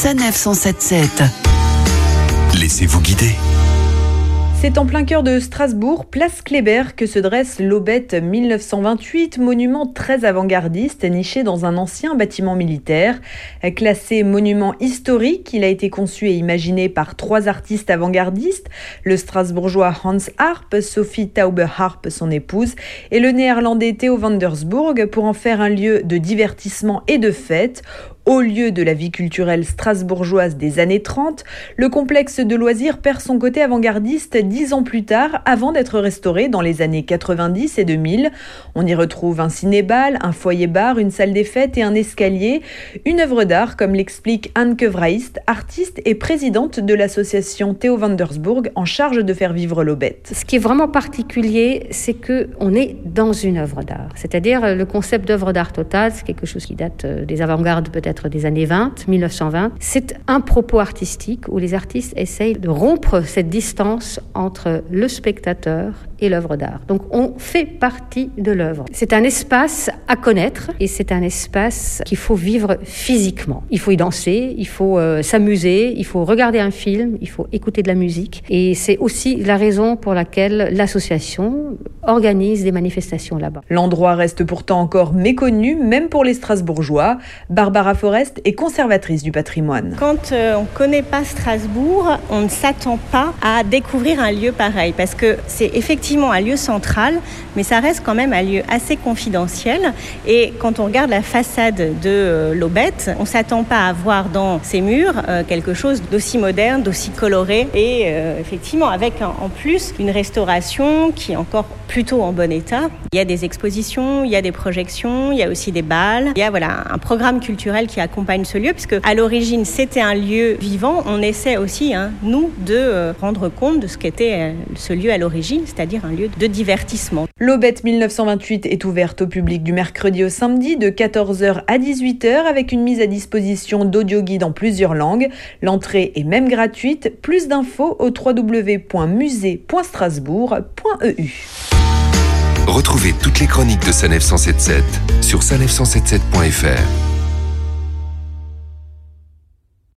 Sanef 177. Laissez-vous guider. C'est en plein cœur de Strasbourg, place Kléber, que se dresse l'Aubette 1928, monument très avant-gardiste niché dans un ancien bâtiment militaire. Classé monument historique, il a été conçu et imaginé par trois artistes avant-gardistes, le strasbourgeois Hans Harp, Sophie Taube-Harp, son épouse, et le néerlandais Theo van der pour en faire un lieu de divertissement et de fête au lieu de la vie culturelle strasbourgeoise des années 30, le complexe de loisirs perd son côté avant-gardiste dix ans plus tard, avant d'être restauré dans les années 90 et 2000. On y retrouve un ciné-bal, un foyer-bar, une salle des fêtes et un escalier. Une œuvre d'art, comme l'explique Anne Kevraist, artiste et présidente de l'association Théo Vandersburg en charge de faire vivre l'Aubette. Ce qui est vraiment particulier, c'est que on est dans une œuvre d'art. C'est-à-dire le concept d'œuvre d'art totale, c'est quelque chose qui date euh, des avant-gardes peut-être des années 20, 1920. C'est un propos artistique où les artistes essayent de rompre cette distance entre le spectateur et l'œuvre d'art. Donc on fait partie de l'œuvre. C'est un espace à connaître et c'est un espace qu'il faut vivre physiquement. Il faut y danser, il faut euh, s'amuser, il faut regarder un film, il faut écouter de la musique. Et c'est aussi la raison pour laquelle l'association organise des manifestations là-bas. L'endroit reste pourtant encore méconnu, même pour les Strasbourgeois. Barbara Forest est conservatrice du patrimoine. Quand euh, on ne connaît pas Strasbourg, on ne s'attend pas à découvrir un lieu pareil parce que c'est effectivement un lieu central, mais ça reste quand même un lieu assez confidentiel. Et quand on regarde la façade de euh, l'Aubette, on ne s'attend pas à voir dans ces murs euh, quelque chose d'aussi moderne, d'aussi coloré. Et effectivement, avec en plus une restauration qui est encore plutôt en bon état. Il y a des expositions, il y a des projections, il y a aussi des balles. Il y a voilà, un programme culturel qui accompagne ce lieu, puisque à l'origine c'était un lieu vivant. On essaie aussi, hein, nous, de rendre compte de ce qu'était ce lieu à l'origine, c'est-à-dire un lieu de divertissement. L'Aubette 1928 est ouverte au public du mercredi au samedi de 14h à 18h avec une mise à disposition d'audio guide en plusieurs langues. L'entrée est même gratuite. Plus d'infos au www.musée.strasbourg.eu. Retrouvez toutes les chroniques de Sanef 177 sur sanef177.fr.